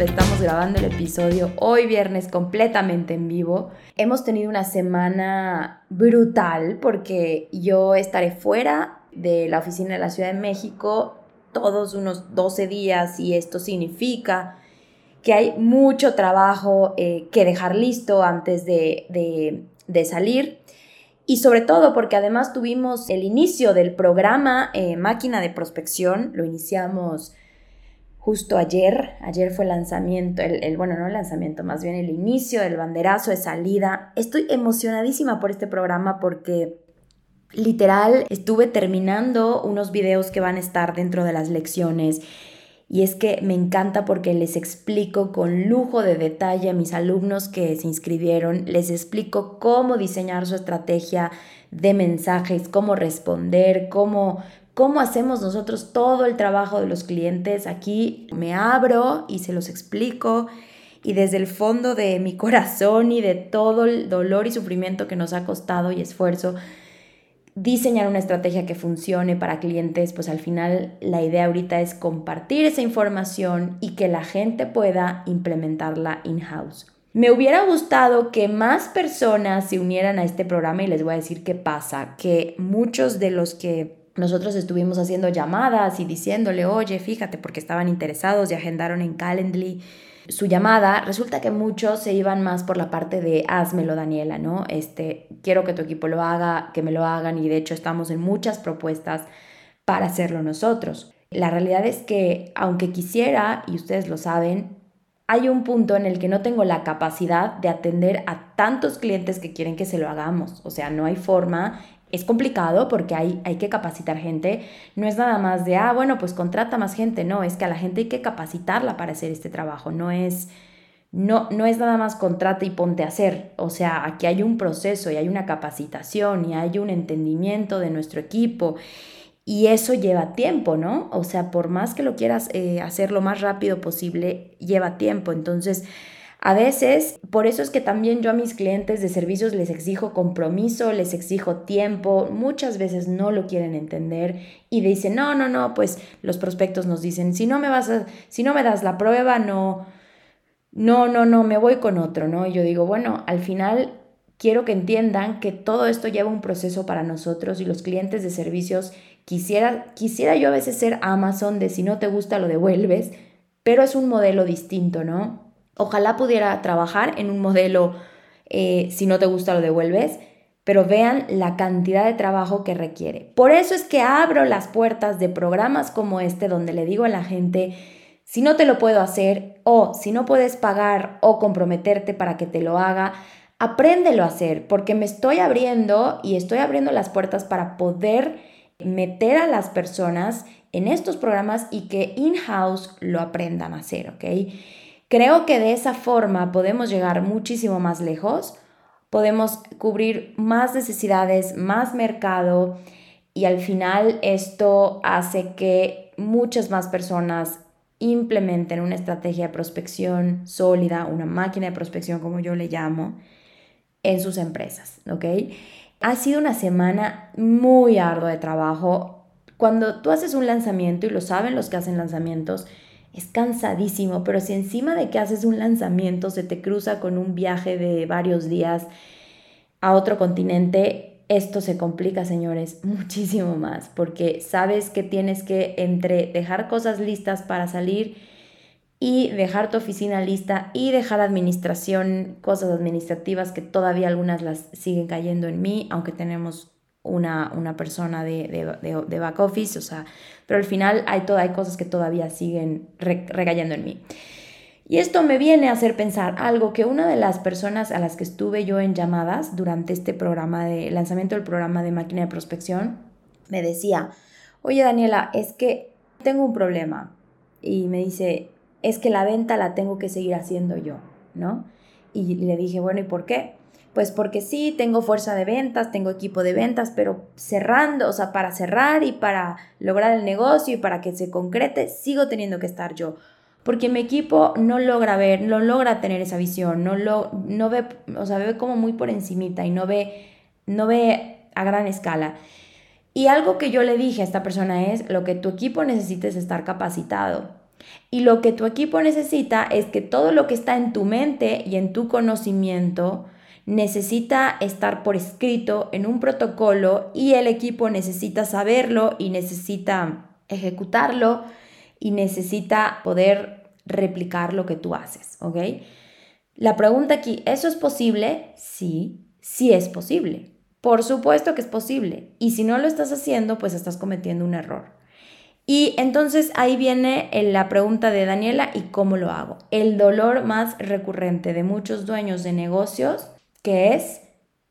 Estamos grabando el episodio hoy viernes completamente en vivo. Hemos tenido una semana brutal porque yo estaré fuera de la oficina de la Ciudad de México todos unos 12 días y esto significa que hay mucho trabajo eh, que dejar listo antes de, salir y sobre todo porque además tuvimos el inicio del programa eh, Máquina de Prospección, lo iniciamos justo ayer, ayer fue el lanzamiento, el, el, bueno, no el lanzamiento, más bien el inicio del banderazo de salida. Estoy emocionadísima por este programa porque Literal, estuve terminando unos videos que van a estar dentro de las lecciones y es que me encanta porque les explico con lujo de detalle a mis alumnos que se inscribieron, les explico cómo diseñar su estrategia de mensajes, cómo responder, cómo, cómo hacemos nosotros todo el trabajo de los clientes. Aquí me abro y se los explico y desde el fondo de mi corazón y de todo el dolor y sufrimiento que nos ha costado y esfuerzo, diseñar una estrategia que funcione para clientes, pues al final la idea ahorita es compartir esa información y que la gente pueda implementarla in-house. Me hubiera gustado que más personas se unieran a este programa y les voy a decir qué pasa, que muchos de los que nosotros estuvimos haciendo llamadas y diciéndole, oye, fíjate, porque estaban interesados y agendaron en Calendly su llamada, resulta que muchos se iban más por la parte de házmelo Daniela, ¿no? Este, quiero que tu equipo lo haga, que me lo hagan y de hecho estamos en muchas propuestas para hacerlo nosotros. La realidad es que aunque quisiera, y ustedes lo saben, hay un punto en el que no tengo la capacidad de atender a tantos clientes que quieren que se lo hagamos. O sea, no hay forma es complicado porque hay, hay que capacitar gente. No es nada más de, ah, bueno, pues contrata más gente. No, es que a la gente hay que capacitarla para hacer este trabajo. No es, no, no es nada más contrata y ponte a hacer. O sea, aquí hay un proceso y hay una capacitación y hay un entendimiento de nuestro equipo. Y eso lleva tiempo, ¿no? O sea, por más que lo quieras eh, hacer lo más rápido posible, lleva tiempo. Entonces, a veces, por eso es que también yo a mis clientes de servicios les exijo compromiso, les exijo tiempo, muchas veces no lo quieren entender y dicen, no, no, no, pues los prospectos nos dicen, si no me vas a, si no me das la prueba, no, no, no, no, me voy con otro, ¿no? Y yo digo, bueno, al final quiero que entiendan que todo esto lleva un proceso para nosotros y los clientes de servicios quisiera, quisiera yo a veces ser Amazon de si no te gusta lo devuelves, pero es un modelo distinto, ¿no? Ojalá pudiera trabajar en un modelo, eh, si no te gusta lo devuelves, pero vean la cantidad de trabajo que requiere. Por eso es que abro las puertas de programas como este donde le digo a la gente, si no te lo puedo hacer o si no puedes pagar o comprometerte para que te lo haga, apréndelo a hacer porque me estoy abriendo y estoy abriendo las puertas para poder meter a las personas en estos programas y que in-house lo aprendan a hacer, ¿ok? Creo que de esa forma podemos llegar muchísimo más lejos, podemos cubrir más necesidades, más mercado y al final esto hace que muchas más personas implementen una estrategia de prospección sólida, una máquina de prospección como yo le llamo, en sus empresas, ¿ok? Ha sido una semana muy ardua de trabajo. Cuando tú haces un lanzamiento, y lo saben los que hacen lanzamientos, es cansadísimo, pero si encima de que haces un lanzamiento se te cruza con un viaje de varios días a otro continente, esto se complica, señores, muchísimo más, porque sabes que tienes que entre dejar cosas listas para salir y dejar tu oficina lista y dejar administración, cosas administrativas que todavía algunas las siguen cayendo en mí, aunque tenemos una, una persona de, de, de, back office, o sea, pero al final hay, todo, hay cosas que todavía siguen regallando en mí. Y esto me viene a hacer pensar algo que una de las personas a las que estuve yo en llamadas durante este programa de lanzamiento del programa de máquina de prospección me decía, oye Daniela, es que tengo un problema. Y me dice, es que la venta la tengo que seguir haciendo yo, ¿no? Y le dije, bueno, ¿y por qué? Pues porque sí, tengo fuerza de ventas, tengo equipo de ventas, pero cerrando, o sea, para cerrar y para lograr el negocio y para que se concrete, sigo teniendo que estar yo. Porque mi equipo no logra ver, no logra tener esa visión, no, lo, no ve, o sea, ve como muy por encimita y no ve, no ve a gran escala. Y algo que yo le dije a esta persona es, lo que tu equipo necesita es estar capacitado. Y lo que tu equipo necesita es que todo lo que está en tu mente y en tu conocimiento necesita estar por escrito en un protocolo y el equipo necesita saberlo y necesita ejecutarlo y necesita poder replicar lo que tú haces, ¿ok? La pregunta aquí, ¿eso es posible? Sí, sí es posible. Por supuesto que es posible. Y si no lo estás haciendo, pues estás cometiendo un error. Y entonces ahí viene la pregunta de Daniela, ¿y cómo lo hago? El dolor más recurrente de muchos dueños de negocios, que es,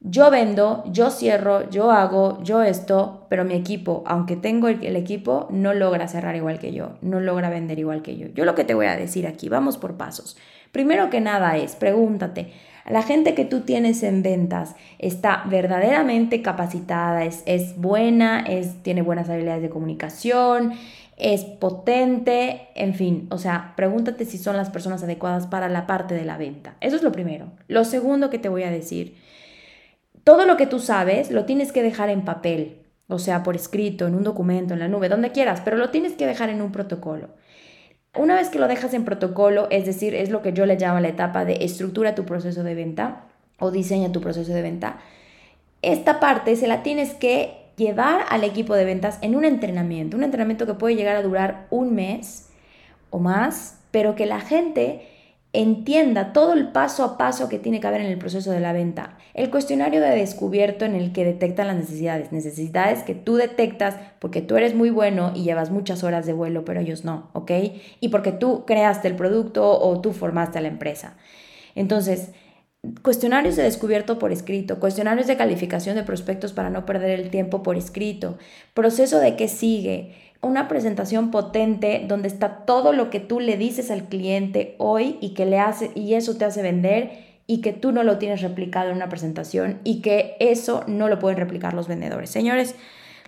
yo vendo, yo cierro, yo hago, yo esto, pero mi equipo, aunque tengo el, equipo, no logra cerrar igual que yo, no logra vender igual que yo. Yo lo que te voy a decir aquí, vamos por pasos. Primero que nada es, pregúntate, la gente que tú tienes en ventas está verdaderamente capacitada, es, es buena, es, tiene buenas habilidades de comunicación, es potente, en fin, o sea, pregúntate si son las personas adecuadas para la parte de la venta. Eso es lo primero. Lo segundo que te voy a decir, todo lo que tú sabes lo tienes que dejar en papel, o sea, por escrito, en un documento, en la nube, donde quieras, pero lo tienes que dejar en un protocolo. Una vez que lo dejas en protocolo, es decir, es lo que yo le llamo la etapa de estructura tu proceso de venta o diseña tu proceso de venta, esta parte se la tienes que llevar al equipo de ventas en un entrenamiento, un entrenamiento que puede llegar a durar un mes o más, pero que la gente entienda todo el paso a paso que tiene que haber en el proceso de la venta. El cuestionario de descubierto en el que detectan las necesidades, necesidades que tú detectas porque tú eres muy bueno y llevas muchas horas de vuelo, pero ellos no, ¿ok? Y porque tú creaste el producto o tú formaste a la empresa. Entonces, cuestionarios de descubierto por escrito, cuestionarios de calificación de prospectos para no perder el tiempo por escrito, proceso de qué sigue, una presentación potente donde está todo lo que tú le dices al cliente hoy y que le hace y eso te hace vender y que tú no lo tienes replicado en una presentación y que eso no lo pueden replicar los vendedores. Señores,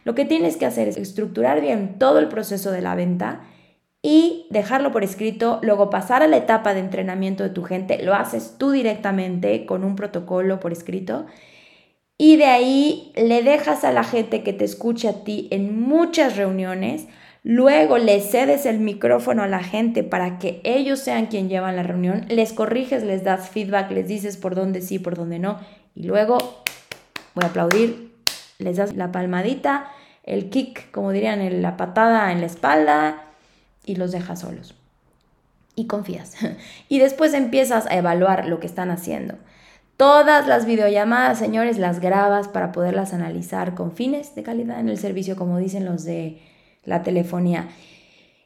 lo que tienes que hacer es estructurar bien todo el proceso de la venta y dejarlo por escrito, luego pasar a la etapa de entrenamiento de tu gente, lo haces tú directamente con un protocolo por escrito y de ahí le dejas a la gente que te escuche a ti en muchas reuniones, luego le cedes el micrófono a la gente para que ellos sean quien llevan la reunión, les corriges, les das feedback, les dices por dónde sí, por dónde no, y luego voy a aplaudir, les das la palmadita, el kick, como dirían, la patada en la espalda y los dejas solos. Y confías. Y después empiezas a evaluar lo que están haciendo. Todas las videollamadas, señores, las grabas para poderlas analizar con fines de calidad en el servicio, como dicen los de la telefonía.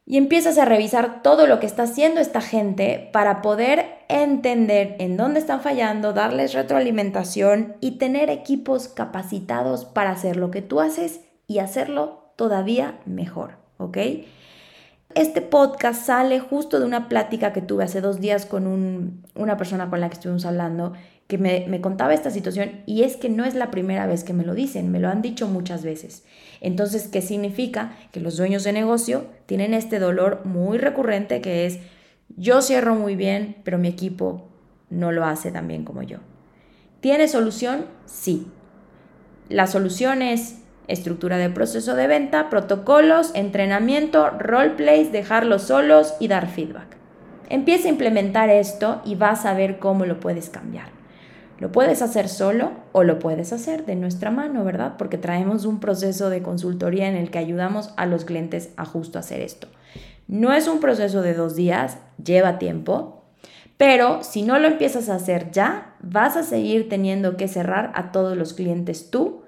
Y empiezas a revisar todo lo que está haciendo esta gente para poder entender en dónde están fallando, darles retroalimentación y tener equipos capacitados para hacer lo que tú haces y hacerlo todavía mejor, ¿ok? Este podcast sale justo de una plática que tuve hace dos días con una persona con la que estuvimos hablando que me, contaba esta situación y es que no es la primera vez que me lo dicen, me lo han dicho muchas veces. Entonces, ¿qué significa? Que los dueños de negocio tienen este dolor muy recurrente que es, yo cierro muy bien, pero mi equipo no lo hace tan bien como yo. ¿Tiene solución? Sí. La solución es estructura de proceso de venta, protocolos, entrenamiento, roleplays, dejarlos solos y dar feedback. Empieza a implementar esto y vas a ver cómo lo puedes cambiar. Lo puedes hacer solo o lo puedes hacer de nuestra mano, ¿verdad? Porque traemos un proceso de consultoría en el que ayudamos a los clientes a justo hacer esto. No es un proceso de dos días, lleva tiempo, pero si no lo empiezas a hacer ya, vas a seguir teniendo que cerrar a todos los clientes tú,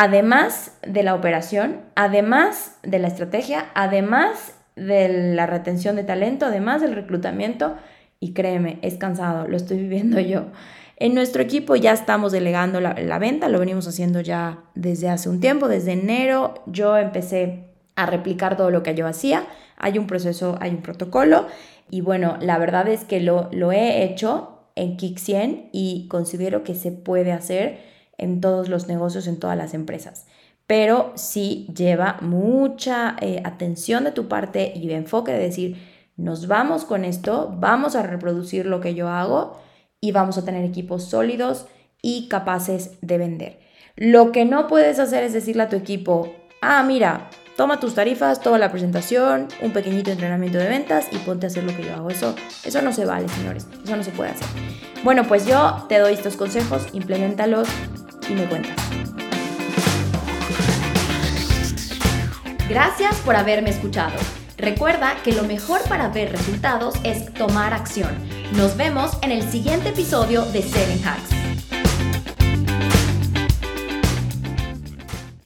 además de la operación, además de la estrategia, además de la retención de talento, además del reclutamiento. Y créeme, es cansado, lo estoy viviendo yo. En nuestro equipo ya estamos delegando la, venta, lo venimos haciendo ya desde hace un tiempo, desde enero yo empecé a replicar todo lo que yo hacía, hay un proceso, hay un protocolo y bueno, la verdad es que lo, lo he hecho en Kick 100 y considero que se puede hacer en todos los negocios, en todas las empresas. Pero sí lleva mucha eh, atención de tu parte y de enfoque de decir, nos vamos con esto, vamos a reproducir lo que yo hago y vamos a tener equipos sólidos y capaces de vender. Lo que no puedes hacer es decirle a tu equipo, ah, mira, toma tus tarifas, toma la presentación, un pequeñito entrenamiento de ventas y ponte a hacer lo que yo hago. Eso, eso no se vale, señores. Eso no se puede hacer. Bueno, pues yo te doy estos consejos, implementalos y me cuentas. Gracias por haberme escuchado. Recuerda que lo mejor para ver resultados es tomar acción. Nos vemos en el siguiente episodio de Selling Hacks.